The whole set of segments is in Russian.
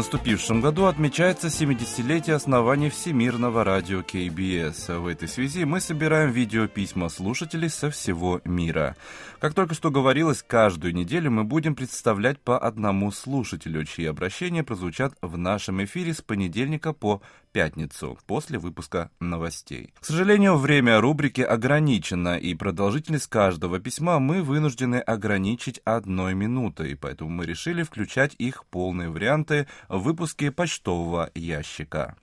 Наступившем году отмечается 70-летие основания Всемирного радио КБС. В этой связи мы собираем видеописьма слушателей со всего мира. Как только что говорилось, каждую неделю мы будем представлять по одному слушателю, чьи обращения прозвучат в нашем эфире с понедельника по пятницу, после выпуска новостей. К сожалению, время рубрики ограничено, и продолжительность каждого письма мы вынуждены ограничить одной минутой, поэтому мы решили включать их полные варианты в выпуске почтового ящика.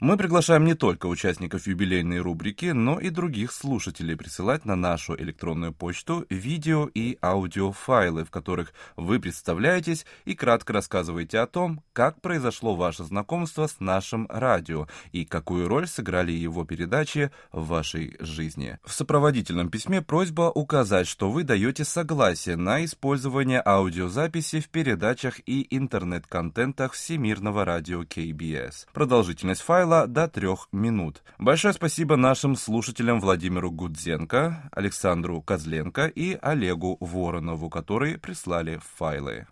Мы приглашаем не только участников юбилейной рубрики, но и других слушателей присылать на нашу электронную почту видео и аудиофайлы, в которых вы представляетесь и кратко рассказываете о том, как произошло ваше знакомство с нашим радио и какую роль сыграли его передачи в вашей жизни. В сопроводительном письме просьба указать, что вы даете согласие на использование аудиозаписи в передачах и интернет-контентах Всемирного радио КБС. Продолжительность файла файла до трех минут. Большое спасибо нашим слушателям Владимиру Гудзенко, Александру Козленко и Олегу Воронову, которые прислали файлы.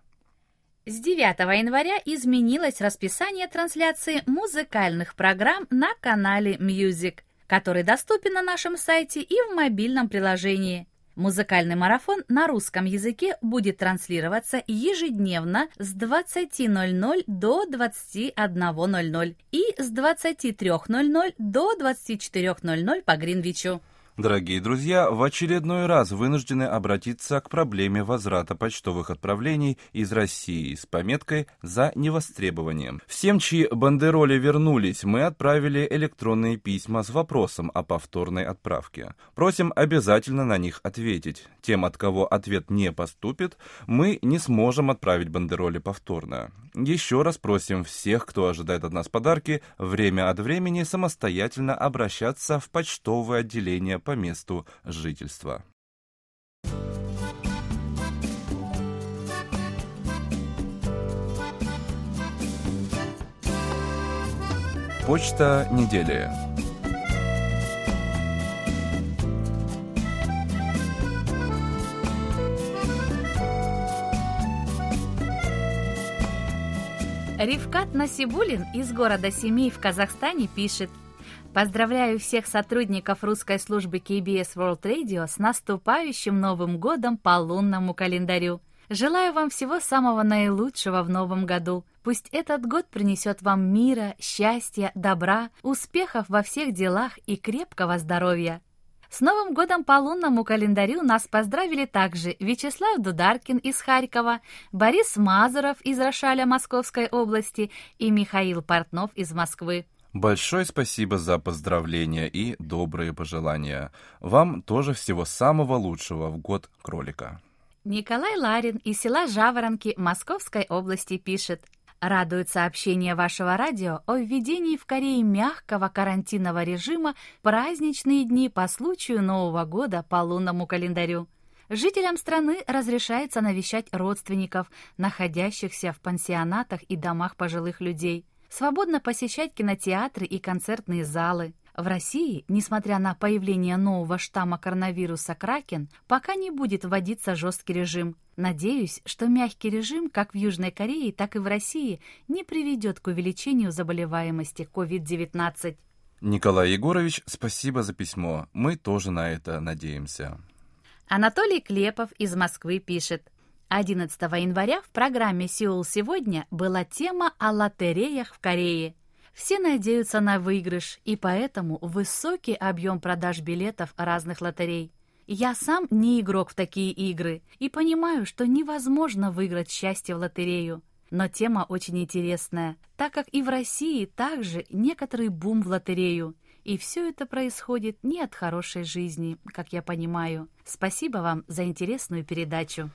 С 9 января изменилось расписание трансляции музыкальных программ на канале Music, который доступен на нашем сайте и в мобильном приложении. Музыкальный марафон на русском языке будет транслироваться ежедневно с 20.00 до 21.00 и с 23.00 до 24.00 по Гринвичу. Дорогие друзья, в очередной раз вынуждены обратиться к проблеме возврата почтовых отправлений из России с пометкой «За невостребованием». Всем, чьи бандероли вернулись, мы отправили электронные письма с вопросом о повторной отправке. Просим обязательно на них ответить. Тем, от кого ответ не поступит, мы не сможем отправить бандероли повторно. Еще раз просим всех, кто ожидает от нас подарки, время от времени самостоятельно обращаться в почтовое отделение по месту жительства. Почта недели. Ривкат Насибулин из города Семей в Казахстане пишет – Поздравляю всех сотрудников русской службы KBS World Radio с наступающим Новым годом по лунному календарю. Желаю вам всего самого наилучшего в новом году. Пусть этот год принесет вам мира, счастья, добра, успехов во всех делах и крепкого здоровья. С Новым годом по лунному календарю нас поздравили также Вячеслав Дударкин из Харькова, Борис Мазуров из Рошаля Московской области и Михаил Портнов из Москвы. Большое спасибо за поздравления и добрые пожелания. Вам тоже всего самого лучшего в год кролика. Николай Ларин из села Жаворонки Московской области пишет. Радует сообщение вашего радио о введении в Корее мягкого карантинного режима праздничные дни по случаю Нового года по лунному календарю. Жителям страны разрешается навещать родственников, находящихся в пансионатах и домах пожилых людей – свободно посещать кинотеатры и концертные залы. В России, несмотря на появление нового штамма коронавируса Кракен, пока не будет вводиться жесткий режим. Надеюсь, что мягкий режим как в Южной Корее, так и в России не приведет к увеличению заболеваемости COVID-19. Николай Егорович, спасибо за письмо. Мы тоже на это надеемся. Анатолий Клепов из Москвы пишет. 11 января в программе «Сеул сегодня» была тема о лотереях в Корее. Все надеются на выигрыш, и поэтому высокий объем продаж билетов разных лотерей. Я сам не игрок в такие игры и понимаю, что невозможно выиграть счастье в лотерею. Но тема очень интересная, так как и в России также некоторый бум в лотерею. И все это происходит не от хорошей жизни, как я понимаю. Спасибо вам за интересную передачу.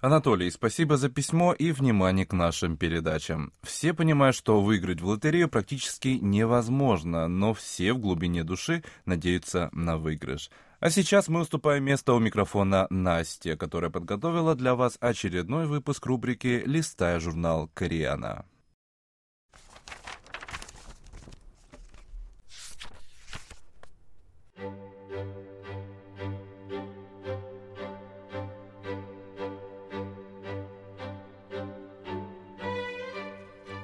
Анатолий, спасибо за письмо и внимание к нашим передачам. Все понимают, что выиграть в лотерею практически невозможно, но все в глубине души надеются на выигрыш. А сейчас мы уступаем место у микрофона Насте, которая подготовила для вас очередной выпуск рубрики «Листая журнал Кориана».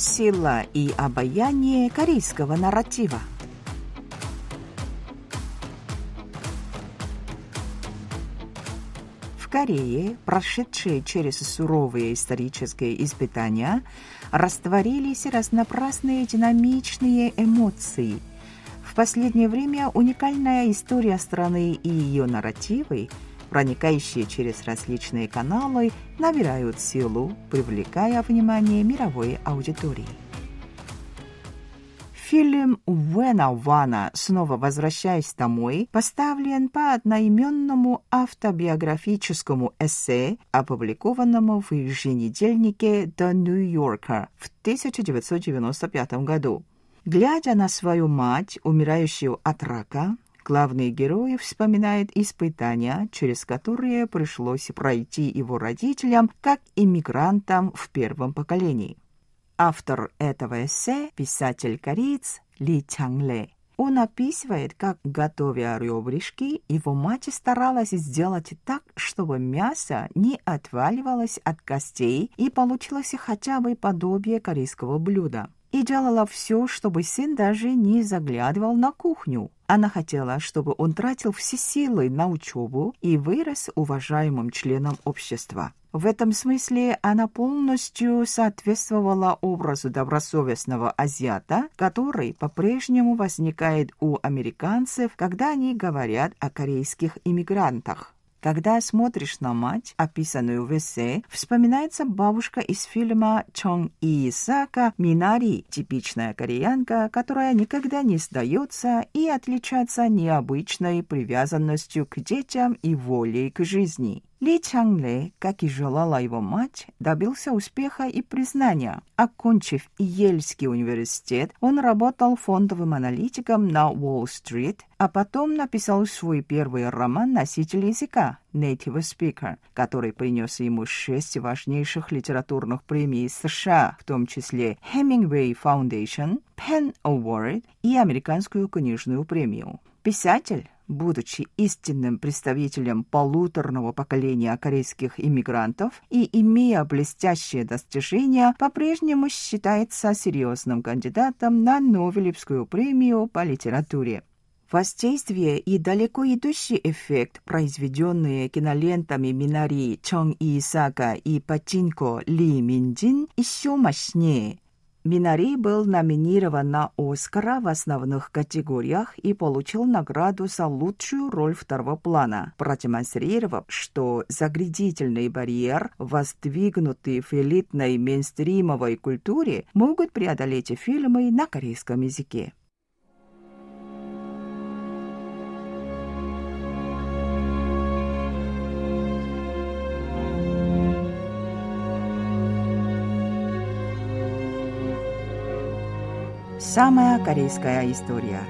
Сила и обаяние корейского нарратива. В Корее, прошедшие через суровые исторические испытания, растворились разнообразные динамичные эмоции. В последнее время уникальная история страны и ее нарративы – проникающие через различные каналы, набирают силу, привлекая внимание мировой аудитории. Фильм Уэна Вана «Снова возвращаясь домой» поставлен по одноименному автобиографическому эссе, опубликованному в еженедельнике The New Yorker в 1995 году. Глядя на свою мать, умирающую от рака, Главный герой вспоминает испытания, через которые пришлось пройти его родителям как иммигрантам в первом поколении. Автор этого эссе – писатель-кореец Ли Чангле. Он описывает, как, готовя ребрышки, его мать старалась сделать так, чтобы мясо не отваливалось от костей и получилось хотя бы подобие корейского блюда и делала все, чтобы сын даже не заглядывал на кухню. Она хотела, чтобы он тратил все силы на учебу и вырос уважаемым членом общества. В этом смысле она полностью соответствовала образу добросовестного азиата, который по-прежнему возникает у американцев, когда они говорят о корейских иммигрантах. Когда смотришь на мать, описанную в эссе, вспоминается бабушка из фильма Чон Исака Минари, типичная кореянка, которая никогда не сдается и отличается необычной привязанностью к детям и волей к жизни. Ли Чангле, как и желала его мать, добился успеха и признания. Окончив Ельский университет, он работал фондовым аналитиком на Уолл-стрит, а потом написал свой первый роман «Носитель языка» Native Speaker, который принес ему шесть важнейших литературных премий США, в том числе Hemingway Foundation, Penn Award и Американскую книжную премию. Писатель будучи истинным представителем полуторного поколения корейских иммигрантов и имея блестящие достижения, по-прежнему считается серьезным кандидатом на Нобелевскую премию по литературе. Воздействие и далеко идущий эффект, произведенные кинолентами Минари Чон Исака и Патинко Ли Минджин, еще мощнее – Минари был номинирован на Оскара в основных категориях и получил награду за лучшую роль второго плана, продемонстрировав, что заградительный барьер, воздвигнутый в элитной мейнстримовой культуре, могут преодолеть фильмы на корейском языке. Самая корейская история.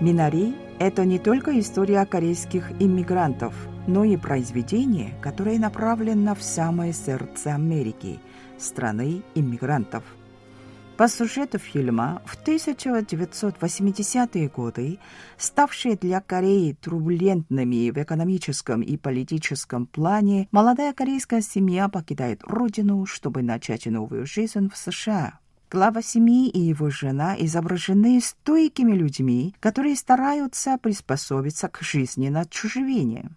Минари – это не только история корейских иммигрантов, но и произведение, которое направлено в самое сердце Америки, страны иммигрантов. По сюжету фильма, в 1980-е годы, ставшие для Кореи турбулентными в экономическом и политическом плане, молодая корейская семья покидает родину, чтобы начать новую жизнь в США. Глава семьи и его жена изображены стойкими людьми, которые стараются приспособиться к жизни на чужевине.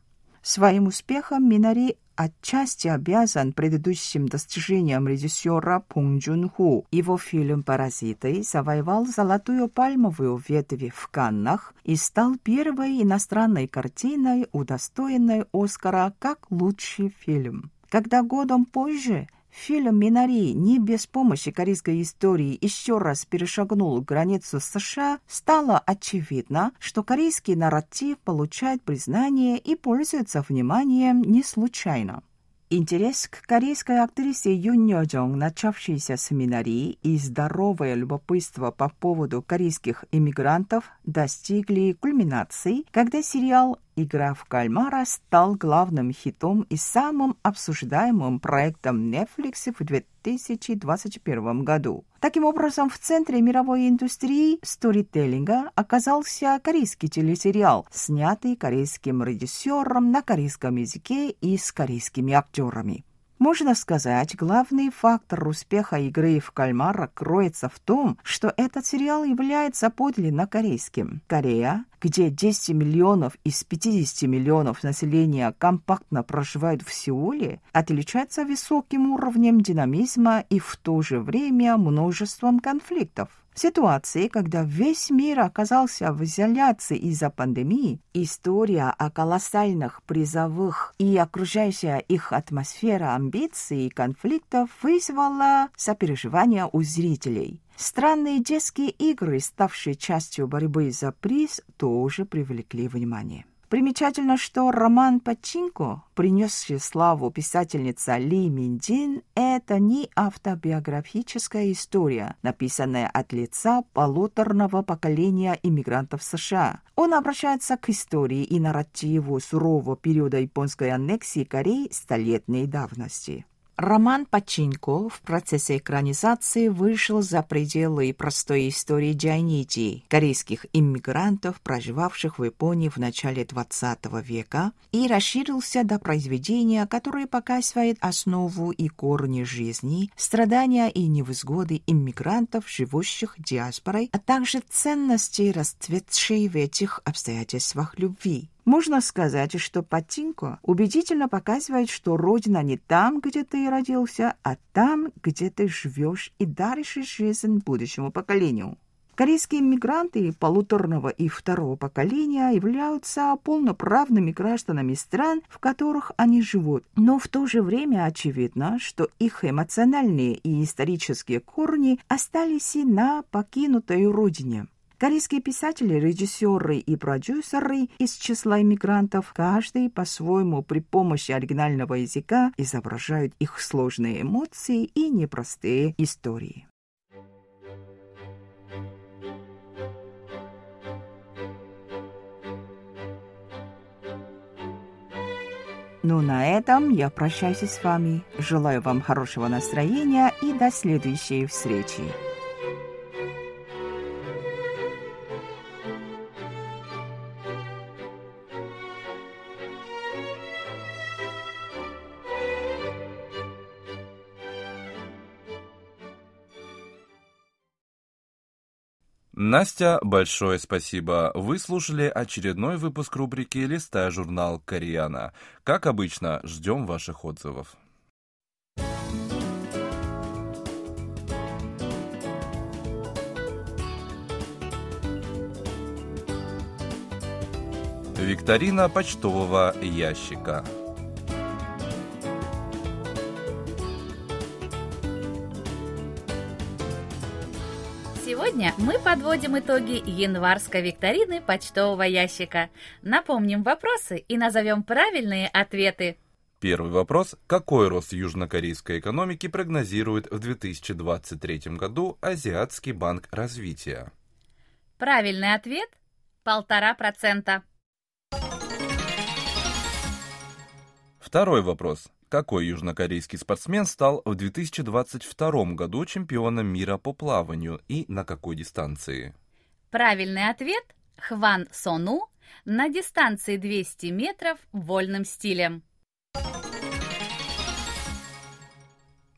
Своим успехом Минари отчасти обязан предыдущим достижениям режиссера Пон Джун Ху. Его фильм «Паразиты» завоевал золотую пальмовую ветвь в Каннах и стал первой иностранной картиной, удостоенной Оскара как лучший фильм. Когда годом позже Фильм «Минари» не без помощи корейской истории еще раз перешагнул границу США, стало очевидно, что корейский нарратив получает признание и пользуется вниманием не случайно. Интерес к корейской актрисе Юн Йожong, начавшийся с «Минари» и здоровое любопытство по поводу корейских иммигрантов достигли кульминации, когда сериал «Игра в кальмара» стал главным хитом и самым обсуждаемым проектом Netflix в 2021 году. Таким образом, в центре мировой индустрии сторителлинга оказался корейский телесериал, снятый корейским режиссером на корейском языке и с корейскими актерами. Можно сказать, главный фактор успеха игры в кальмара кроется в том, что этот сериал является подлинно корейским. Корея, где 10 миллионов из 50 миллионов населения компактно проживают в Сеуле, отличается высоким уровнем динамизма и в то же время множеством конфликтов. В ситуации, когда весь мир оказался в изоляции из-за пандемии, история о колоссальных призовых и окружающая их атмосфера амбиций и конфликтов вызвала сопереживание у зрителей. Странные детские игры, ставшие частью борьбы за приз, тоже привлекли внимание. Примечательно, что роман «Пачинко», принесший славу писательнице Ли Мин Джин, это не автобиографическая история, написанная от лица полуторного поколения иммигрантов США. Он обращается к истории и нарративу сурового периода японской аннексии Кореи столетней давности. Роман Пачинко в процессе экранизации вышел за пределы простой истории дзайнити, корейских иммигрантов, проживавших в Японии в начале XX века, и расширился до произведения, которое показывает основу и корни жизни, страдания и невзгоды иммигрантов, живущих диаспорой, а также ценности, расцветшей в этих обстоятельствах любви. Можно сказать, что Патинко убедительно показывает, что Родина не там, где ты родился, а там, где ты живешь и даришь жизнь будущему поколению. Корейские мигранты полуторного и второго поколения являются полноправными гражданами стран, в которых они живут. Но в то же время очевидно, что их эмоциональные и исторические корни остались и на покинутой родине. Корейские писатели, режиссеры и продюсеры из числа иммигрантов, каждый по-своему при помощи оригинального языка изображают их сложные эмоции и непростые истории. Ну, на этом я прощаюсь с вами. Желаю вам хорошего настроения и до следующей встречи. Настя, большое спасибо. Вы слушали очередной выпуск рубрики «Листая журнал Кореяна». Как обычно, ждем ваших отзывов. Викторина почтового ящика. Сегодня мы подводим итоги январской викторины почтового ящика. Напомним вопросы и назовем правильные ответы. Первый вопрос. Какой рост южнокорейской экономики прогнозирует в 2023 году Азиатский банк развития? Правильный ответ – полтора процента. Второй вопрос. Какой южнокорейский спортсмен стал в 2022 году чемпионом мира по плаванию и на какой дистанции? Правильный ответ – Хван Сону на дистанции 200 метров вольным стилем.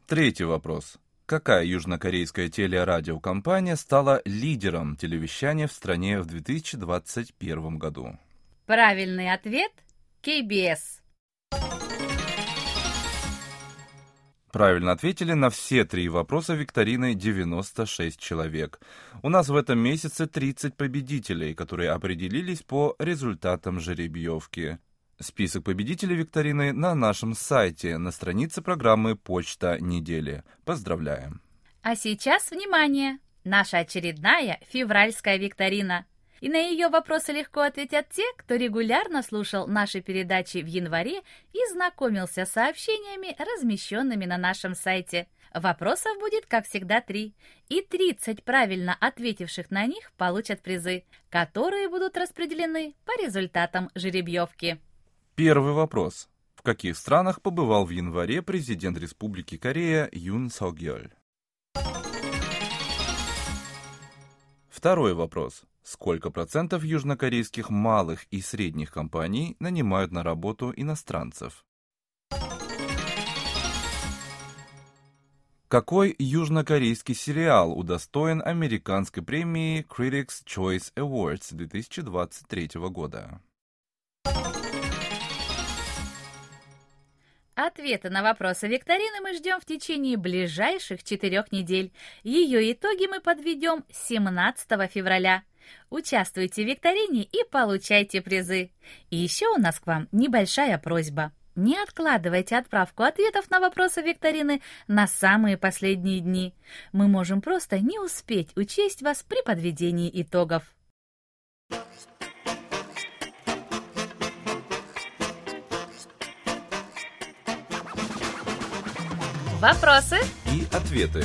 Третий вопрос. Какая южнокорейская телерадиокомпания стала лидером телевещания в стране в 2021 году? Правильный ответ – KBS. Правильно ответили на все три вопроса викторины 96 человек. У нас в этом месяце 30 победителей, которые определились по результатам жеребьевки. Список победителей викторины на нашем сайте, на странице программы «Почта недели». Поздравляем! А сейчас, внимание! Наша очередная февральская викторина – и на ее вопросы легко ответят те, кто регулярно слушал наши передачи в январе и знакомился с сообщениями, размещенными на нашем сайте. Вопросов будет, как всегда, три. И 30 правильно ответивших на них получат призы, которые будут распределены по результатам жеребьевки. Первый вопрос. В каких странах побывал в январе президент Республики Корея Юн Согёль? Второй вопрос. Сколько процентов южнокорейских малых и средних компаний нанимают на работу иностранцев? Какой южнокорейский сериал удостоен американской премии Critics' Choice Awards 2023 года? Ответы на вопросы викторины мы ждем в течение ближайших четырех недель. Ее итоги мы подведем 17 февраля. Участвуйте в викторине и получайте призы. И еще у нас к вам небольшая просьба. Не откладывайте отправку ответов на вопросы викторины на самые последние дни. Мы можем просто не успеть учесть вас при подведении итогов. Вопросы и ответы.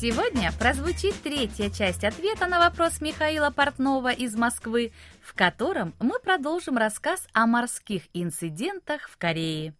Сегодня прозвучит третья часть ответа на вопрос Михаила Портнова из Москвы, в котором мы продолжим рассказ о морских инцидентах в Корее.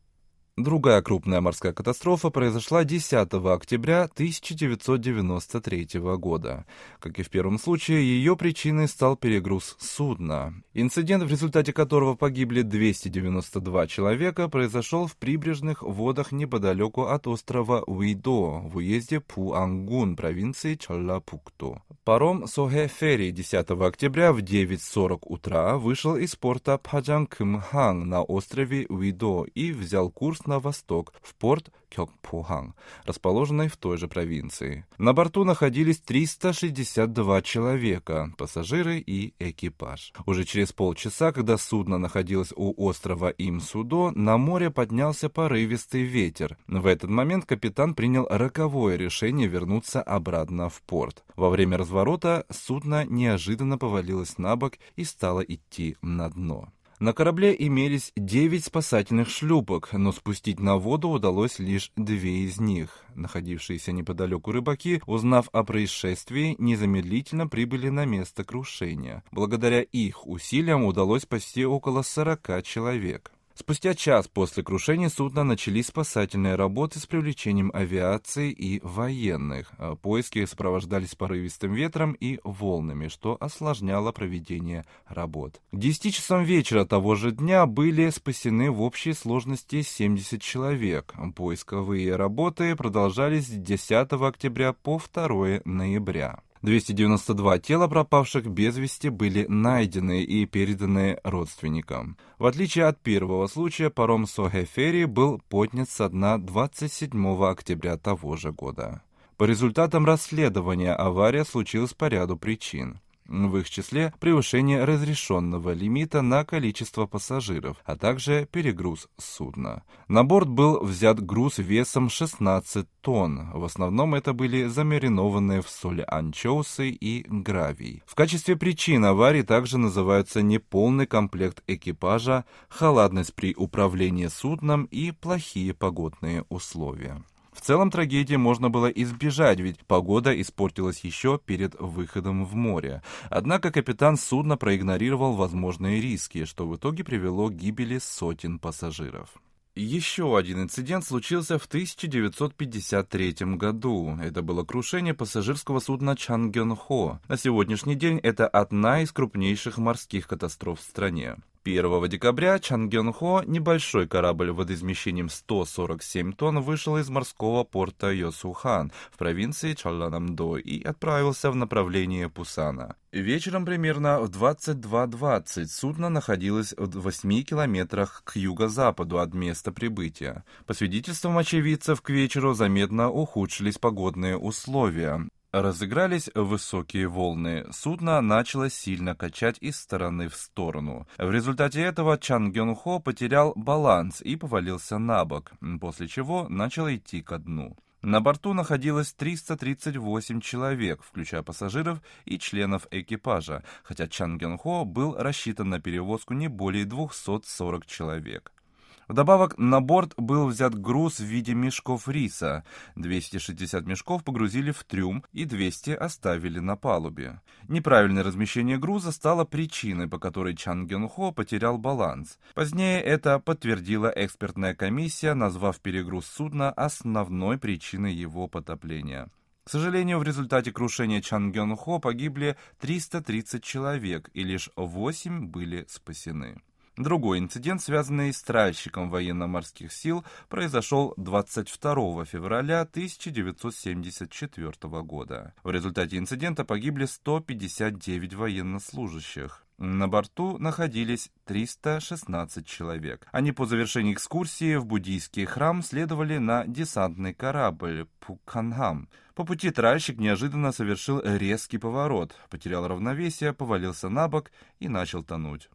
Другая крупная морская катастрофа произошла 10 октября 1993 года. Как и в первом случае, ее причиной стал перегруз судна. Инцидент, в результате которого погибли 292 человека, произошел в прибрежных водах неподалеку от острова Уидо в уезде Пуангун провинции Чоллапукту. Паром Сохе Ферри 10 октября в 9.40 утра вышел из порта Паджанкымхан на острове Уидо и взял курс на восток, в порт Кёкпуханг, расположенный в той же провинции. На борту находились 362 человека, пассажиры и экипаж. Уже через полчаса, когда судно находилось у острова Имсудо, на море поднялся порывистый ветер. В этот момент капитан принял роковое решение вернуться обратно в порт. Во время разворота судно неожиданно повалилось на бок и стало идти на дно. На корабле имелись девять спасательных шлюпок, но спустить на воду удалось лишь две из них. Находившиеся неподалеку рыбаки, узнав о происшествии, незамедлительно прибыли на место крушения. Благодаря их усилиям удалось спасти около сорока человек. Спустя час после крушения судна начались спасательные работы с привлечением авиации и военных. А поиски сопровождались порывистым ветром и волнами, что осложняло проведение работ. К 10 часам вечера того же дня были спасены в общей сложности 70 человек. Поисковые работы продолжались с 10 октября по 2 ноября. 292 тела пропавших без вести были найдены и переданы родственникам. В отличие от первого случая, паром Сохефери был поднят со дна 27 октября того же года. По результатам расследования авария случилась по ряду причин в их числе превышение разрешенного лимита на количество пассажиров, а также перегруз судна. На борт был взят груз весом 16 тонн. В основном это были замаринованные в соли анчоусы и гравий. В качестве причин аварии также называются неполный комплект экипажа, халатность при управлении судном и плохие погодные условия. В целом трагедии можно было избежать, ведь погода испортилась еще перед выходом в море. Однако капитан судна проигнорировал возможные риски, что в итоге привело к гибели сотен пассажиров. Еще один инцидент случился в 1953 году. Это было крушение пассажирского судна Чангён-Хо. На сегодняшний день это одна из крупнейших морских катастроф в стране. 1 декабря Чангён-Хо, небольшой корабль водоизмещением 147 тонн, вышел из морского порта Йосухан в провинции Чолланамдо и отправился в направлении Пусана. Вечером примерно в 22.20 судно находилось в 8 километрах к юго-западу от места прибытия. По свидетельствам очевидцев, к вечеру заметно ухудшились погодные условия. Разыгрались высокие волны. Судно начало сильно качать из стороны в сторону. В результате этого Чан Гён Хо потерял баланс и повалился на бок, после чего начал идти ко дну. На борту находилось 338 человек, включая пассажиров и членов экипажа, хотя Чан Гён Хо был рассчитан на перевозку не более 240 человек. Вдобавок на борт был взят груз в виде мешков риса. 260 мешков погрузили в трюм и 200 оставили на палубе. Неправильное размещение груза стало причиной, по которой Чан Ген Хо потерял баланс. Позднее это подтвердила экспертная комиссия, назвав перегруз судна основной причиной его потопления. К сожалению, в результате крушения Чан Хо погибли 330 человек, и лишь 8 были спасены. Другой инцидент, связанный с тральщиком военно-морских сил, произошел 22 февраля 1974 года. В результате инцидента погибли 159 военнослужащих. На борту находились 316 человек. Они по завершении экскурсии в буддийский храм следовали на десантный корабль Пуканхам. По пути тральщик неожиданно совершил резкий поворот, потерял равновесие, повалился на бок и начал тонуть.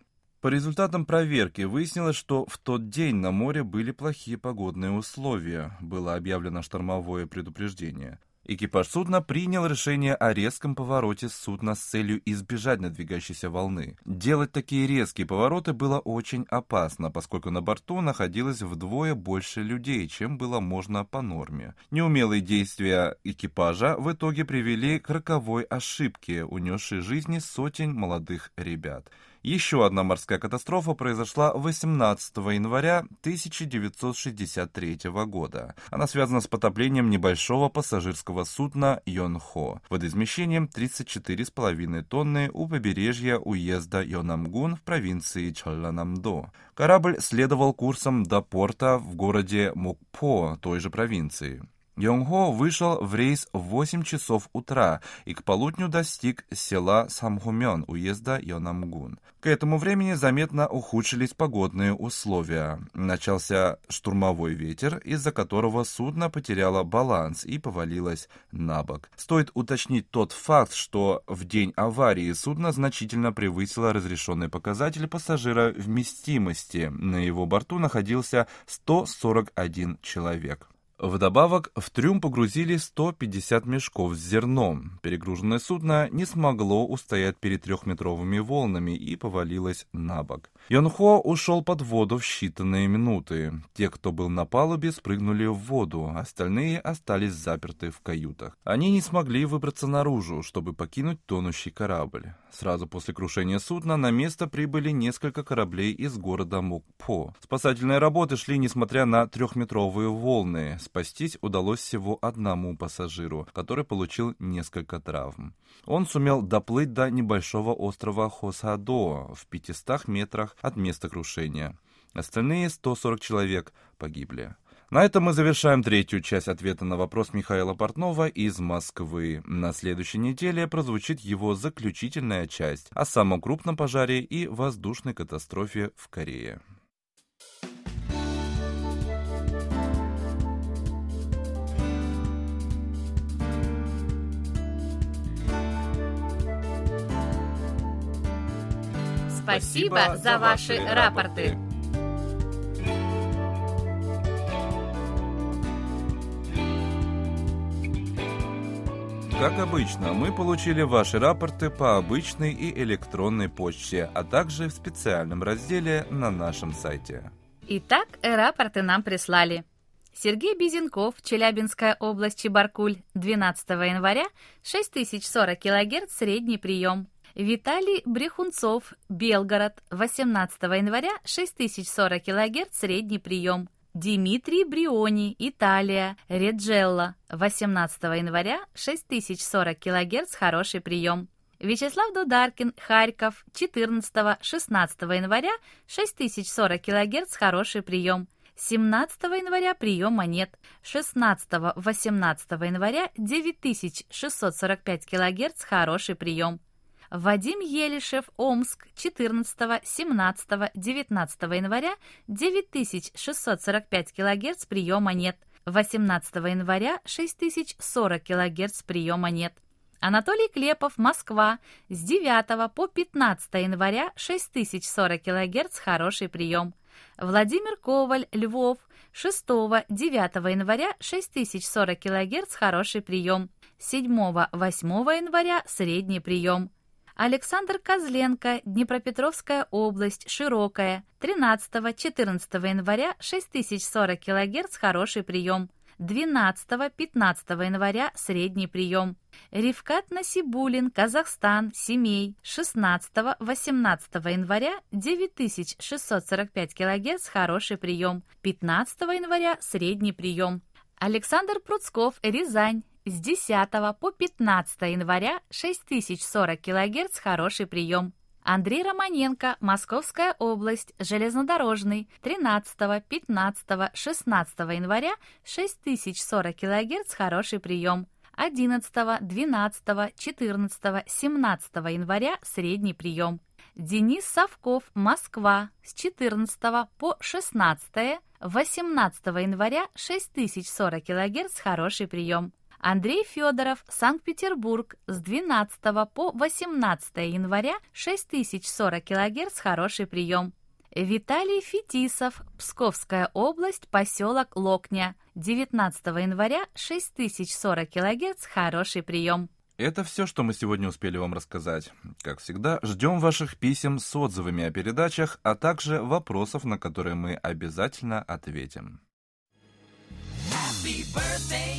По результатам проверки выяснилось, что в тот день на море были плохие погодные условия. Было объявлено штормовое предупреждение. Экипаж судна принял решение о резком повороте судна с целью избежать надвигающейся волны. Делать такие резкие повороты было очень опасно, поскольку на борту находилось вдвое больше людей, чем было можно по норме. Неумелые действия экипажа в итоге привели к роковой ошибке, унесшей жизни сотен молодых ребят. Еще одна морская катастрофа произошла 18 января 1963 года. Она связана с потоплением небольшого пассажирского судна Йонхо водоизмещением 34,5 тонны у побережья уезда Йонамгун в провинции Чолланамдо. Корабль следовал курсом до порта в городе Мокпо той же провинции. Йонгхо вышел в рейс в 8 часов утра и к полудню достиг села Самхумён уезда Йонамгун. К этому времени заметно ухудшились погодные условия. Начался штурмовой ветер, из-за которого судно потеряло баланс и повалилось на бок. Стоит уточнить тот факт, что в день аварии судно значительно превысило разрешенный показатель пассажира вместимости. На его борту находился 141 человек. Вдобавок, в трюм погрузили 150 мешков с зерном. Перегруженное судно не смогло устоять перед трехметровыми волнами и повалилось на бок. Йонхо ушел под воду в считанные минуты. Те, кто был на палубе, спрыгнули в воду, остальные остались заперты в каютах. Они не смогли выбраться наружу, чтобы покинуть тонущий корабль. Сразу после крушения судна на место прибыли несколько кораблей из города Мукпо. Спасательные работы шли несмотря на трехметровые волны. Спастись удалось всего одному пассажиру, который получил несколько травм. Он сумел доплыть до небольшого острова Хосадо в 500 метрах от места крушения. Остальные 140 человек погибли. На этом мы завершаем третью часть ответа на вопрос Михаила Портнова из Москвы. На следующей неделе прозвучит его заключительная часть о самом крупном пожаре и воздушной катастрофе в Корее. Спасибо за ваши рапорты. Как обычно, мы получили ваши рапорты по обычной и электронной почте, а также в специальном разделе на нашем сайте. Итак, рапорты нам прислали. Сергей Безенков, Челябинская область, Чебаркуль, 12 января, 6040 кГц, средний прием. Виталий Брехунцов, Белгород, 18 января, 6040 кГц, средний прием. Димитрий Бриони, Италия, Реджелла, 18 января, 6040 кГц, хороший прием. Вячеслав Дударкин, Харьков, 14-16 января, 6040 кГц, хороший прием. 17 января приема нет. 16-18 января 9645 кГц, хороший прием. Вадим Елишев, Омск, 14, 17, 19 января 9645 кГц приема нет. 18 января 6040 кГц приема нет. Анатолий Клепов, Москва, с 9 по 15 января 6040 кГц хороший прием. Владимир Коваль, Львов, 6-9 января 6040 кГц хороший прием. 7-8 января средний прием. Александр Козленко, Днепропетровская область, Широкая, 13-14 января 6040 кГц хороший прием. 12-15 января средний прием. Ривкат Насибулин, Казахстан, Семей, 16-18 января 9645 кГц хороший прием. 15 января средний прием. Александр Пруцков, Рязань, с 10 по 15 января 6040 кГц хороший прием. Андрей Романенко, Московская область, железнодорожный, 13, 15, 16 января 6040 кГц хороший прием. 11, 12, 14, 17 января средний прием. Денис Совков, Москва, с 14 по 16, 18 января 6040 кГц хороший прием. Андрей Федоров, Санкт-Петербург, с 12 по 18 января 6040 кГц, хороший прием. Виталий Фетисов, Псковская область, поселок Локня, 19 января 6040 кГц, хороший прием. Это все, что мы сегодня успели вам рассказать. Как всегда, ждем ваших писем с отзывами о передачах, а также вопросов, на которые мы обязательно ответим. Happy birthday.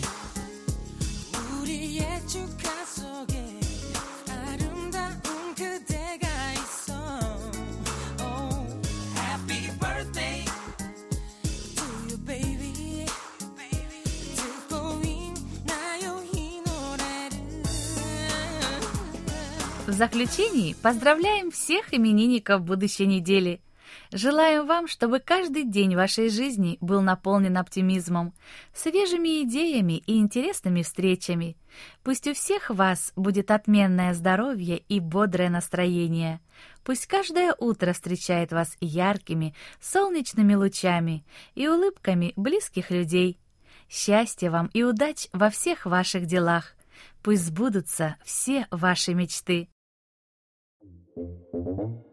Заключении поздравляем всех именинников будущей недели. Желаем вам, чтобы каждый день вашей жизни был наполнен оптимизмом, свежими идеями и интересными встречами. Пусть у всех вас будет отменное здоровье и бодрое настроение. Пусть каждое утро встречает вас яркими, солнечными лучами и улыбками близких людей. Счастья вам и удач во всех ваших делах. Пусть сбудутся все ваши мечты. Thank you.